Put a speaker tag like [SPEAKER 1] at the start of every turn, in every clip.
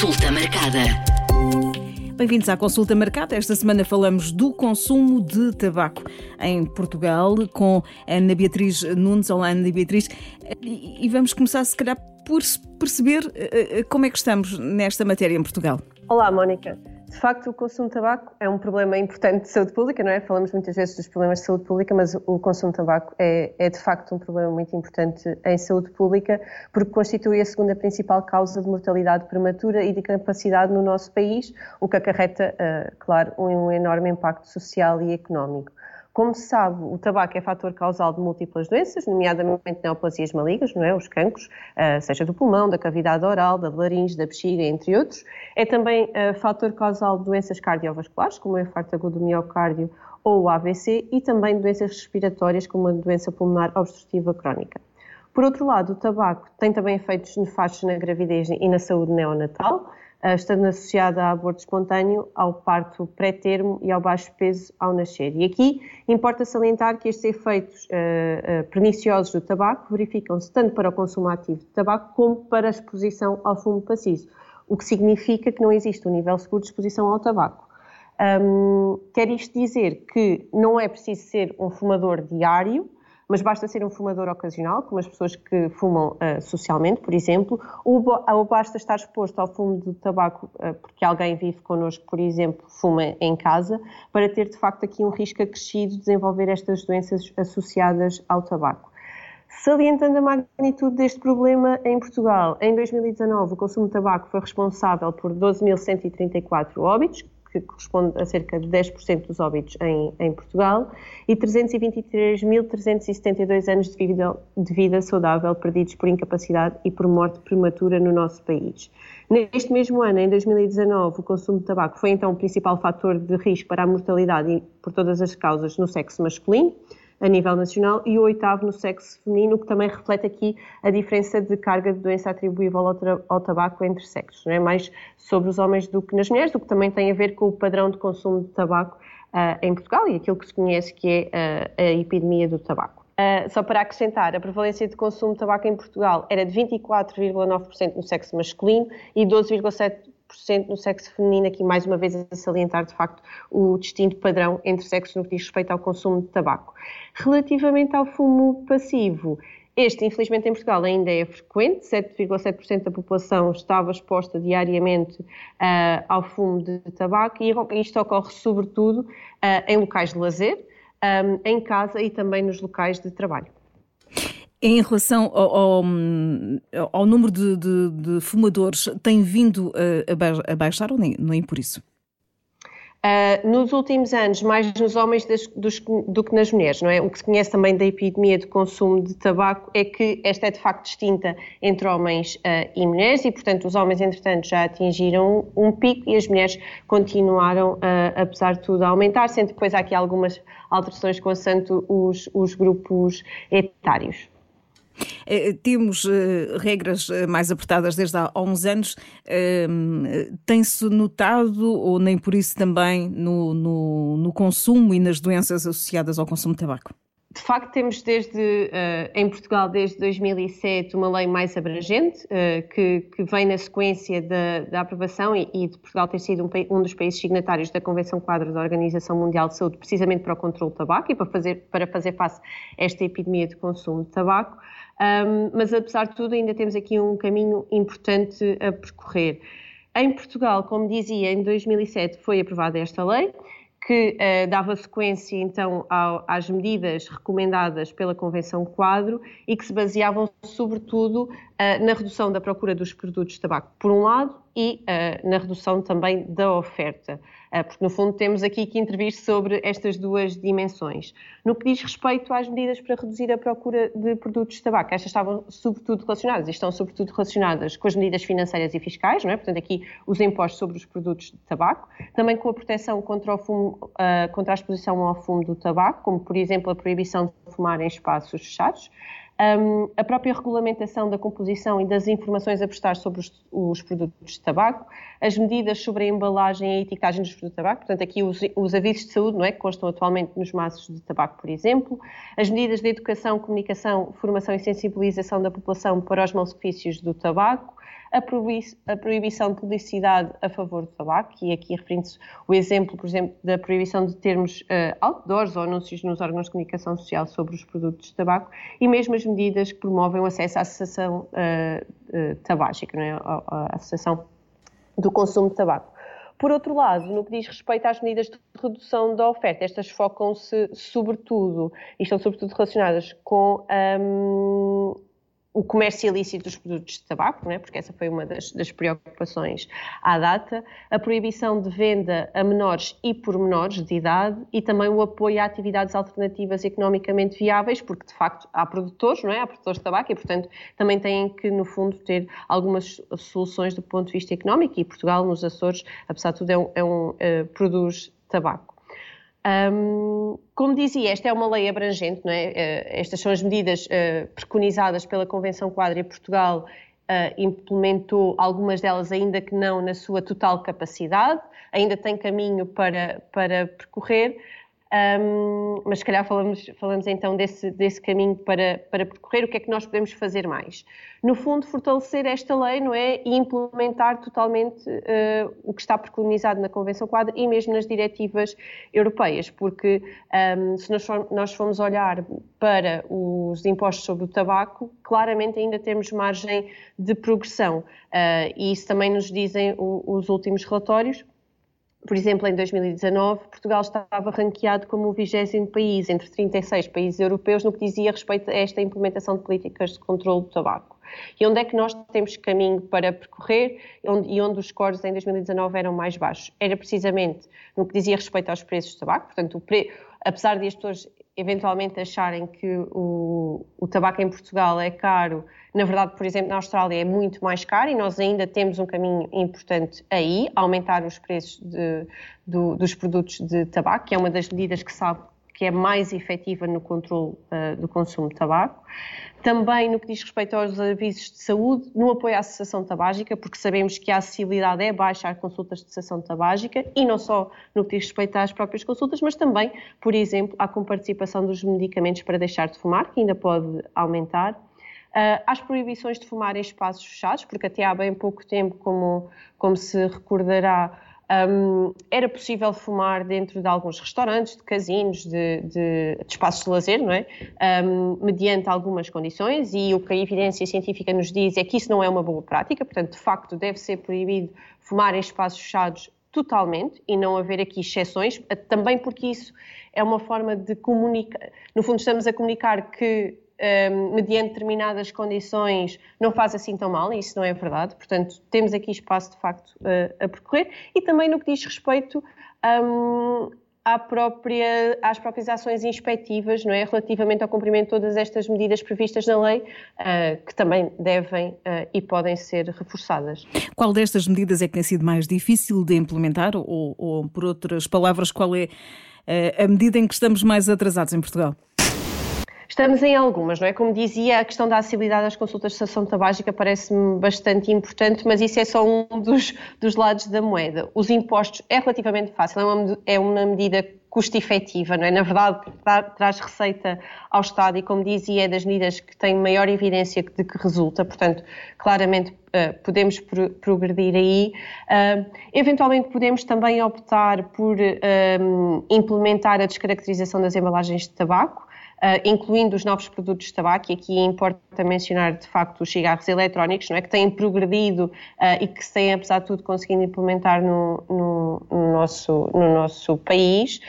[SPEAKER 1] Consulta marcada.
[SPEAKER 2] Bem-vindos à consulta marcada. Esta semana falamos do consumo de tabaco em Portugal com Ana Beatriz Nunes. Olá, Ana Beatriz. E vamos começar, se calhar, por perceber eh, eh, como é que estamos nesta matéria em Portugal.
[SPEAKER 3] Olá, Mónica. De facto, o consumo de tabaco é um problema importante de saúde pública, não é? Falamos muitas vezes dos problemas de saúde pública, mas o consumo de tabaco é, é, de facto um problema muito importante em saúde pública, porque constitui a segunda principal causa de mortalidade prematura e de incapacidade no nosso país, o que acarreta, uh, claro, um enorme impacto social e económico. Como se sabe, o tabaco é fator causal de múltiplas doenças, nomeadamente neoplasias malignas, não é? os cancros, uh, seja do pulmão, da cavidade oral, da laringe, da bexiga, entre outros. É também uh, fator causal de doenças cardiovasculares, como o infarto agudo do miocárdio ou o AVC, e também doenças respiratórias, como a doença pulmonar obstrutiva crónica. Por outro lado, o tabaco tem também efeitos nefastos na gravidez e na saúde neonatal, eh, estando associada a aborto espontâneo, ao parto pré-termo e ao baixo peso ao nascer. E aqui importa salientar que estes efeitos uh, uh, perniciosos do tabaco verificam-se tanto para o consumo ativo de tabaco como para a exposição ao fumo passivo, o que significa que não existe um nível seguro de exposição ao tabaco. Um, quer isto dizer que não é preciso ser um fumador diário, mas basta ser um fumador ocasional, como as pessoas que fumam uh, socialmente, por exemplo, ou, ou, basta estar exposto ao fumo de tabaco uh, porque alguém vive connosco, por exemplo, fuma em casa, para ter de facto aqui um risco acrescido de desenvolver estas doenças associadas ao tabaco. Salientando a magnitude deste problema em Portugal, em 2019 o consumo de tabaco foi responsável por 12.134 óbitos, que corresponde a cerca de 10% dos óbitos em, em Portugal, e 323.372 anos de vida, de vida saudável perdidos por incapacidade e por morte prematura no nosso país. Neste mesmo ano, em 2019, o consumo de tabaco foi então o principal fator de risco para a mortalidade por todas as causas no sexo masculino, a nível nacional e o oitavo no sexo feminino, o que também reflete aqui a diferença de carga de doença atribuível ao, ao tabaco entre sexos, não é? mais sobre os homens do que nas mulheres, o que também tem a ver com o padrão de consumo de tabaco uh, em Portugal e aquilo que se conhece que é uh, a epidemia do tabaco. Uh, só para acrescentar, a prevalência de consumo de tabaco em Portugal era de 24,9% no sexo masculino e 12,7% no sexo feminino, aqui mais uma vez a salientar de facto o distinto padrão entre sexos no que diz respeito ao consumo de tabaco. Relativamente ao fumo passivo, este, infelizmente, em Portugal ainda é frequente, 7,7% da população estava exposta diariamente uh, ao fumo de tabaco e isto ocorre sobretudo uh, em locais de lazer, um, em casa e também nos locais de trabalho.
[SPEAKER 2] Em relação ao, ao, ao número de, de, de, fumadores, tem vindo a, a baixar ou nem, nem por isso?
[SPEAKER 3] Uh, nos últimos anos, mais nos homens das, dos, do que nas mulheres, não é? O que se conhece também da epidemia de consumo de tabaco é que esta é de facto distinta entre homens uh, e mulheres e, portanto, os homens, entretanto, já atingiram um, um pico e as mulheres continuaram, uh, apesar de tudo, a aumentar, sendo depois há aqui algumas alterações consoante os, os grupos etários.
[SPEAKER 2] Eh, temos eh, regras eh, mais apertadas desde há uns anos. Ehm, tem-se notado, ou nem por isso também, no, no, no consumo e nas doenças associadas ao consumo de tabaco?
[SPEAKER 3] De facto, temos desde, em Portugal, desde 2007, uma lei mais abrangente, que, que, vem na sequência da, da aprovação e, e, de Portugal ter sido um, um, dos países signatários da Convenção Quadro da Organização Mundial de Saúde, precisamente para o controle do tabaco e para fazer, para fazer face a esta epidemia de consumo de tabaco. Um, mas, apesar de tudo, ainda temos aqui um caminho importante a percorrer. Em Portugal, como dizia, em 2007 foi aprovada esta lei que uh, dava sequência então ao, às medidas recomendadas pela Convenção Quadro e que se baseavam sobretudo na redução da procura dos produtos de tabaco, por um lado, e na redução também da oferta, porque no fundo temos aqui que intervir sobre estas duas dimensões. No que diz respeito às medidas para reduzir a procura de produtos de tabaco, estas estavam sobretudo relacionadas, e estão sobretudo relacionadas com as medidas financeiras e fiscais, não é? portanto aqui os impostos sobre os produtos de tabaco, também com a proteção contra, fumo, contra a exposição ao fumo do tabaco, como por exemplo a proibição de fumar em espaços fechados, um, a própria regulamentação da composição e das informações a prestar sobre os, os, produtos de tabaco, as medidas sobre a embalagem e a etiquetagem dos produtos de tabaco, portanto aqui os, os, avisos de saúde, não é, que constam atualmente nos maços de tabaco, por exemplo, as medidas de educação, comunicação, formação e sensibilização da população para os malefícios do tabaco, a, proibição de publicidade a favor do tabaco, e aqui referindo-se o exemplo, por exemplo, da proibição de termos uh, outdoors ou anúncios nos órgãos de comunicação social sobre os produtos de tabaco, e mesmo as medidas que promovem o acesso à associação uh, uh, tabágica, não é? a, a associação do consumo de tabaco. Por outro lado, no que diz respeito às medidas de redução da oferta, estas focam-se sobretudo, e estão sobretudo relacionadas com um, o comércio ilícito dos produtos de tabaco, né? porque essa foi uma das, das, preocupações à data, a proibição de venda a menores e por menores de idade e também o apoio a atividades alternativas economicamente viáveis, porque de facto há produtores, não é? há produtores de tabaco e portanto também têm que no fundo ter algumas soluções do ponto de vista económico e Portugal nos Açores, apesar de tudo, é um, é um uh, produz tabaco. Um, como dizia, esta é uma lei abrangente, não é? Uh, estas são as medidas uh, preconizadas pela Convenção Quadra e Portugal uh, implementou algumas delas, ainda que não na sua total capacidade, ainda tem caminho para, para percorrer. Um, mas se calhar falamos, falamos então desse, desse caminho para, para percorrer, o que é que nós podemos fazer mais? No fundo, fortalecer esta lei, não é? E implementar totalmente uh, o que está preconizado na Convenção Quadra e mesmo nas diretivas europeias, porque um, se nós, nós formos olhar para os impostos sobre o tabaco, claramente ainda temos margem de progressão. Uh, e isso também nos dizem o, os últimos relatórios, por exemplo, em 2019, Portugal estava ranqueado como o vigésimo país entre 36 países europeus no que dizia respeito a esta implementação de políticas de controle do tabaco. E onde é que nós temos caminho para percorrer e onde os scores em 2019 eram mais baixos? Era precisamente no que dizia respeito aos preços de tabaco, portanto, pre... apesar de as pessoas eventualmente acharem que o, o tabaco em Portugal é caro, na verdade, por exemplo, na Austrália é muito mais caro e nós ainda temos um caminho importante aí, aumentar os preços de, do, dos produtos de tabaco, que é uma das medidas que sabe que é mais efetiva no controle uh, do consumo de tabaco. Também no que diz respeito aos avisos de saúde, no apoio à associação tabágica, porque sabemos que a acessibilidade é baixa a consultas de associação tabágica, e não só no que diz respeito às próprias consultas, mas também, por exemplo, à comparticipação dos medicamentos para deixar de fumar, que ainda pode aumentar. Uh, às proibições de fumar em espaços fechados, porque até há bem pouco tempo, como, como se recordará, um, era possível fumar dentro de alguns restaurantes, de casinos, de, de, de espaços de lazer, não é? Um, mediante algumas condições, e o que a evidência científica nos diz é que isso não é uma boa prática, portanto, de facto, deve ser proibido fumar em espaços fechados totalmente e não haver aqui exceções, também porque isso é uma forma de comunicar. No fundo, estamos a comunicar que um, mediante determinadas condições, não faz assim tão mal, e isso não é verdade. Portanto, temos aqui espaço de facto a, a percorrer. E também no que diz respeito um, à própria, às próprias ações inspectivas, não é? Relativamente ao cumprimento de todas estas medidas previstas na lei, uh, que também devem uh, e podem ser reforçadas.
[SPEAKER 2] Qual destas medidas é que tem sido mais difícil de implementar? Ou, ou por outras palavras, qual é uh, a medida em que estamos mais atrasados em Portugal?
[SPEAKER 3] Estamos em algumas, não é? Como dizia, a questão da acessibilidade às consultas de estação tabágica parece-me bastante importante, mas isso é só um dos, dos lados da moeda. Os impostos é relativamente fácil, é uma, é uma medida custo-efetiva, não é? Na verdade, traz receita ao Estado e, como dizia, é das medidas que têm maior evidência de que resulta, portanto, claramente uh, podemos pro progredir aí. Uh, eventualmente podemos também optar por uh, implementar a descaracterização das embalagens de tabaco, incluindo os novos produtos de tabaco, e aqui importa mencionar de facto os cigarros eletrónicos, não é? que têm progredido uh, e que se têm, apesar de tudo, conseguido implementar no, no, no nosso, no nosso país,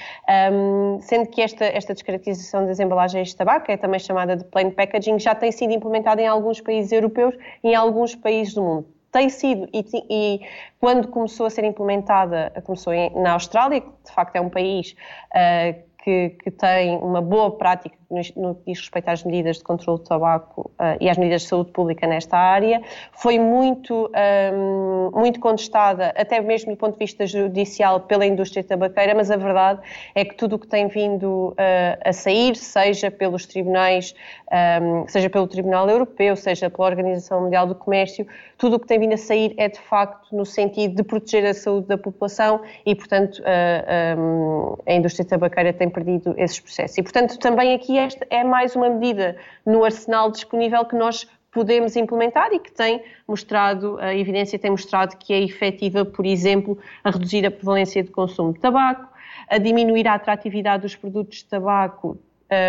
[SPEAKER 3] um, sendo que esta, esta descaracterização das embalagens de tabaco, é também chamada de plain packaging, já tem sido implementada em alguns países europeus e em alguns países do mundo tem sido, e, e, quando começou a ser implementada, começou na Austrália, que de facto é um país uh, que, que, tem uma boa prática no que diz respeito às medidas de controle do tabaco uh, e às medidas de saúde pública nesta área, foi muito, um, muito contestada, até mesmo do ponto de vista judicial, pela indústria tabaqueira, mas a verdade é que tudo o que tem vindo uh, a sair, seja pelos tribunais, um, seja pelo Tribunal Europeu, seja pela Organização Mundial do Comércio, tudo o que tem vindo a sair é de facto no sentido de proteger a saúde da população e, portanto, uh, ah, um, a indústria tabaqueira tem perdido esses processos. E, portanto, também aqui esta é mais uma medida no arsenal disponível que nós podemos implementar e que tem mostrado, a evidência tem mostrado que é efetiva, por exemplo, a reduzir a prevalência de consumo de tabaco, a diminuir a atratividade dos produtos de tabaco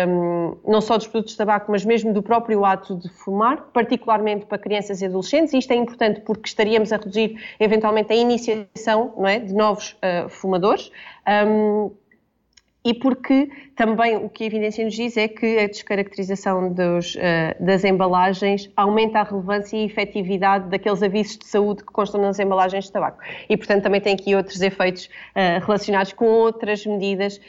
[SPEAKER 3] um, não só dos produtos de tabaco, mas mesmo do próprio ato de fumar, particularmente para crianças e adolescentes. Isto é importante porque estaríamos a reduzir eventualmente a iniciação é, de novos uh, fumadores. Um, e porque também o que a evidência nos diz é que a descaracterização dos, uh, das embalagens aumenta a relevância e efetividade daqueles avisos de saúde que constam nas embalagens de tabaco. E, portanto, também tem aqui outros efeitos uh, relacionados com outras medidas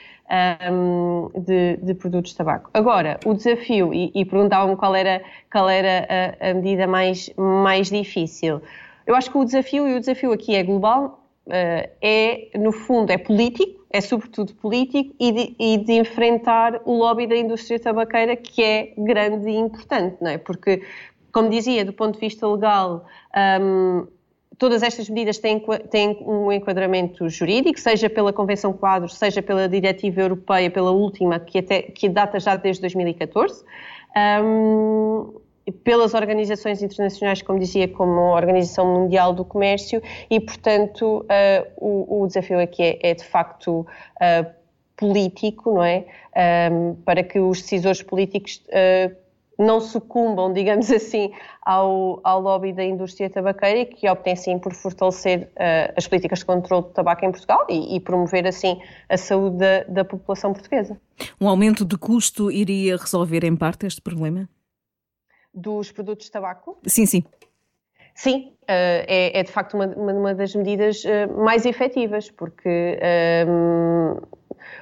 [SPEAKER 3] um, de, de, produtos de tabaco. Agora, o desafio, e, e perguntavam-me qual era, qual era a, a, medida mais, mais difícil. Eu acho que o desafio, e o desafio aqui é global, é, no fundo, é político, é sobretudo político, e de, e de, enfrentar o lobby da indústria tabaqueira, que é grande e importante, não é? Porque, como dizia, do ponto de vista legal, um, todas estas medidas têm, têm, um enquadramento jurídico, seja pela Convenção Quadro, seja pela Diretiva Europeia, pela última, que, até, que data já desde 2014. Um, pelas organizações internacionais, como dizia, como a Organização Mundial do Comércio, e, portanto, uh, o, o, desafio aqui é, é de facto uh, político, não é? Um, para que os decisores políticos uh, não sucumbam, digamos assim, ao, ao lobby da indústria tabaqueira que optem, sim, por fortalecer as políticas de controle do tabaco em Portugal e, e promover, assim, a saúde da, da, população portuguesa.
[SPEAKER 2] Um aumento de custo iria resolver, em parte, este problema?
[SPEAKER 3] Dos produtos de tabaco?
[SPEAKER 2] Sim, sim.
[SPEAKER 3] Sim, uh, é, é, de facto uma, uma das medidas uh, mais efetivas, porque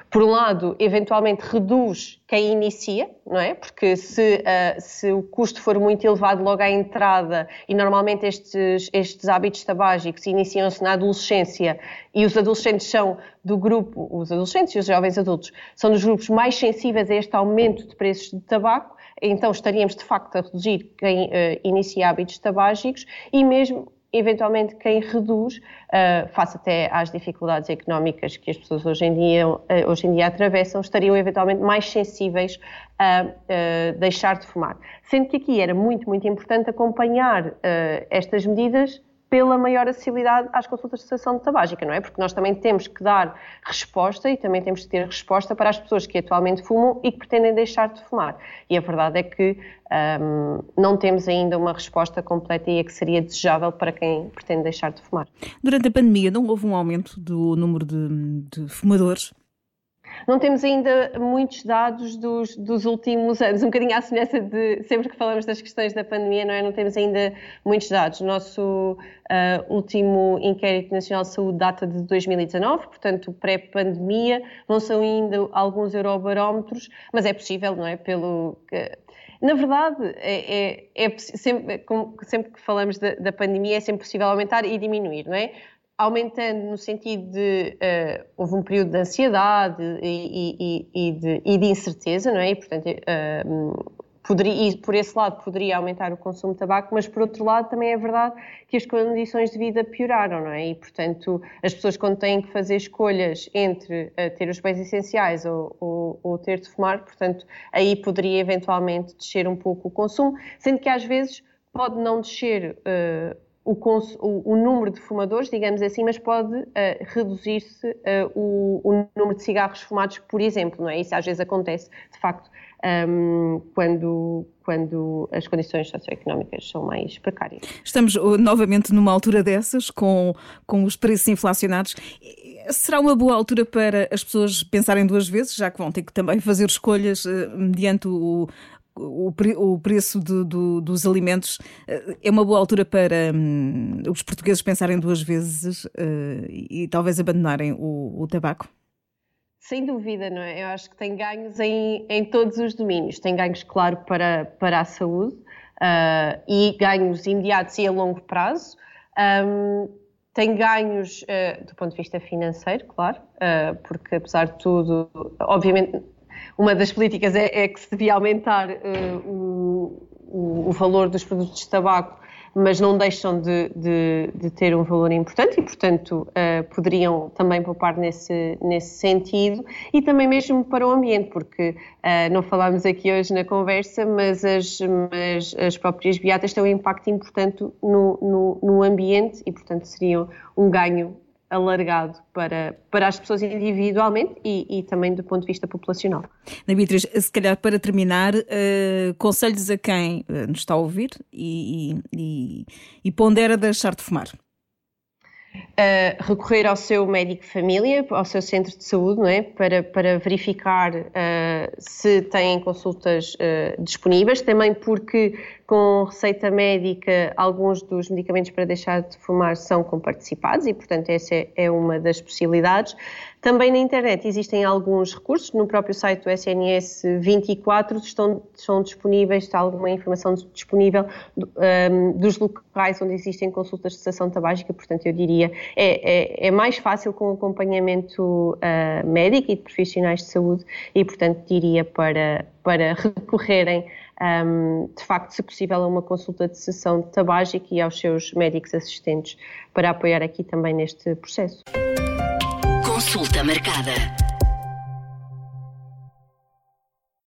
[SPEAKER 3] por um lado, eventualmente reduz quem inicia, não é? Porque se, uh, se o custo for muito elevado logo à entrada, e normalmente estes, estes hábitos tabágicos iniciam-se na adolescência, e os adolescentes são do grupo, os adolescentes e os jovens adultos, são dos grupos mais sensíveis a este aumento de preços de tabaco, então estaríamos de facto a reduzir quem uh, inicia hábitos tabágicos e mesmo eventualmente quem reduz, uh, face até às dificuldades económicas que as pessoas hoje em dia, uh, hoje em dia atravessam, estariam eventualmente mais sensíveis a uh, deixar de fumar. Sendo que aqui era muito, muito importante acompanhar estas medidas pela maior acessibilidade às consultas de cessação de tabágica, não é? Porque nós também temos que dar resposta e também temos que ter resposta para as pessoas que atualmente fumam e que pretendem deixar de fumar. E a verdade é que um, não temos ainda uma resposta completa e a que seria desejável para quem pretende deixar de fumar.
[SPEAKER 2] Durante a pandemia não houve um aumento do número de, de fumadores?
[SPEAKER 3] Não temos ainda muitos dados dos, dos, últimos anos, um bocadinho à semelhança de sempre que falamos das questões da pandemia, não é? Não temos ainda muitos dados. O nosso uh, último inquérito nacional de saúde data de 2019, portanto, pré-pandemia, não são ainda alguns eurobarómetros, mas é possível, não é? Pelo. Na verdade, é, é, é sempre, sempre, que falamos da, da, pandemia, é sempre possível aumentar e diminuir, não é? Aumentando no sentido de uh, houve um período de ansiedade e, e, e, de, e, de, incerteza, não é? E, portanto, uh, poderia, e por esse lado poderia aumentar o consumo de tabaco, mas por outro lado também é verdade que as condições de vida pioraram, não é? E, portanto, as pessoas quando têm que fazer escolhas entre uh, ter os bens essenciais ou, ou, ou, ter de fumar, portanto, aí poderia eventualmente descer um pouco o consumo, sendo que às vezes pode não descer o, o, o, número de fumadores, digamos assim, mas pode uh, reduzir-se uh, o, o, número de cigarros fumados, por exemplo, não é? Isso às vezes acontece, de facto, um, ehm, quando, quando as condições socioeconómicas são mais precárias.
[SPEAKER 2] Estamos uh, novamente numa altura dessas, com, com os preços inflacionados. Será uma boa altura para as pessoas pensarem duas vezes, já que vão ter que também fazer escolhas mediante o, o, o preço de, do, dos alimentos eh, é uma boa altura para hum, os portugueses pensarem duas vezes uh, e, talvez abandonarem o, o, tabaco?
[SPEAKER 3] Sem dúvida, não é? Eu acho que tem ganhos em, em todos os domínios. Tem ganhos, claro, para, para a saúde uh, e ganhos imediatos e a longo prazo. Um, tem ganhos uh, do ponto de vista financeiro, claro, porque apesar de tudo, obviamente uma das políticas é, é que se devia aumentar uh, o, o, o, valor dos produtos de tabaco mas não deixam de, de, de ter um valor importante e, portanto, uh, poderiam também poupar nesse, nesse sentido e também mesmo para o ambiente, porque uh, não falámos aqui hoje na conversa, mas as, mas as próprias beatas têm um impacto importante no, no, no ambiente e, portanto, seriam um ganho alargado para, para as pessoas individualmente e, e, também do ponto de vista populacional.
[SPEAKER 2] Na Beatriz, se calhar para terminar, uh, conselhos a quem uh, nos está a ouvir e, e, e pondera deixar de fumar.
[SPEAKER 3] Recorrer ao seu médico família, ao seu centro de saúde, não é? para, para verificar uh, se têm consultas uh, disponíveis, também porque com receita médica alguns dos medicamentos para deixar de fumar são comparticipados e, portanto, essa é, é uma das possibilidades. Também na internet existem alguns recursos, no próprio site do SNS 24 estão, estão disponíveis, está alguma informação disponível um, dos locais onde existem consultas de cessação tabágica, portanto eu diria é, é, é mais fácil com acompanhamento uh, médico e de profissionais de saúde e portanto diria para, para recorrerem um, de facto, se possível, a uma consulta de cessação tabágica e aos seus médicos assistentes para apoiar aqui também neste processo. Consulta marcada.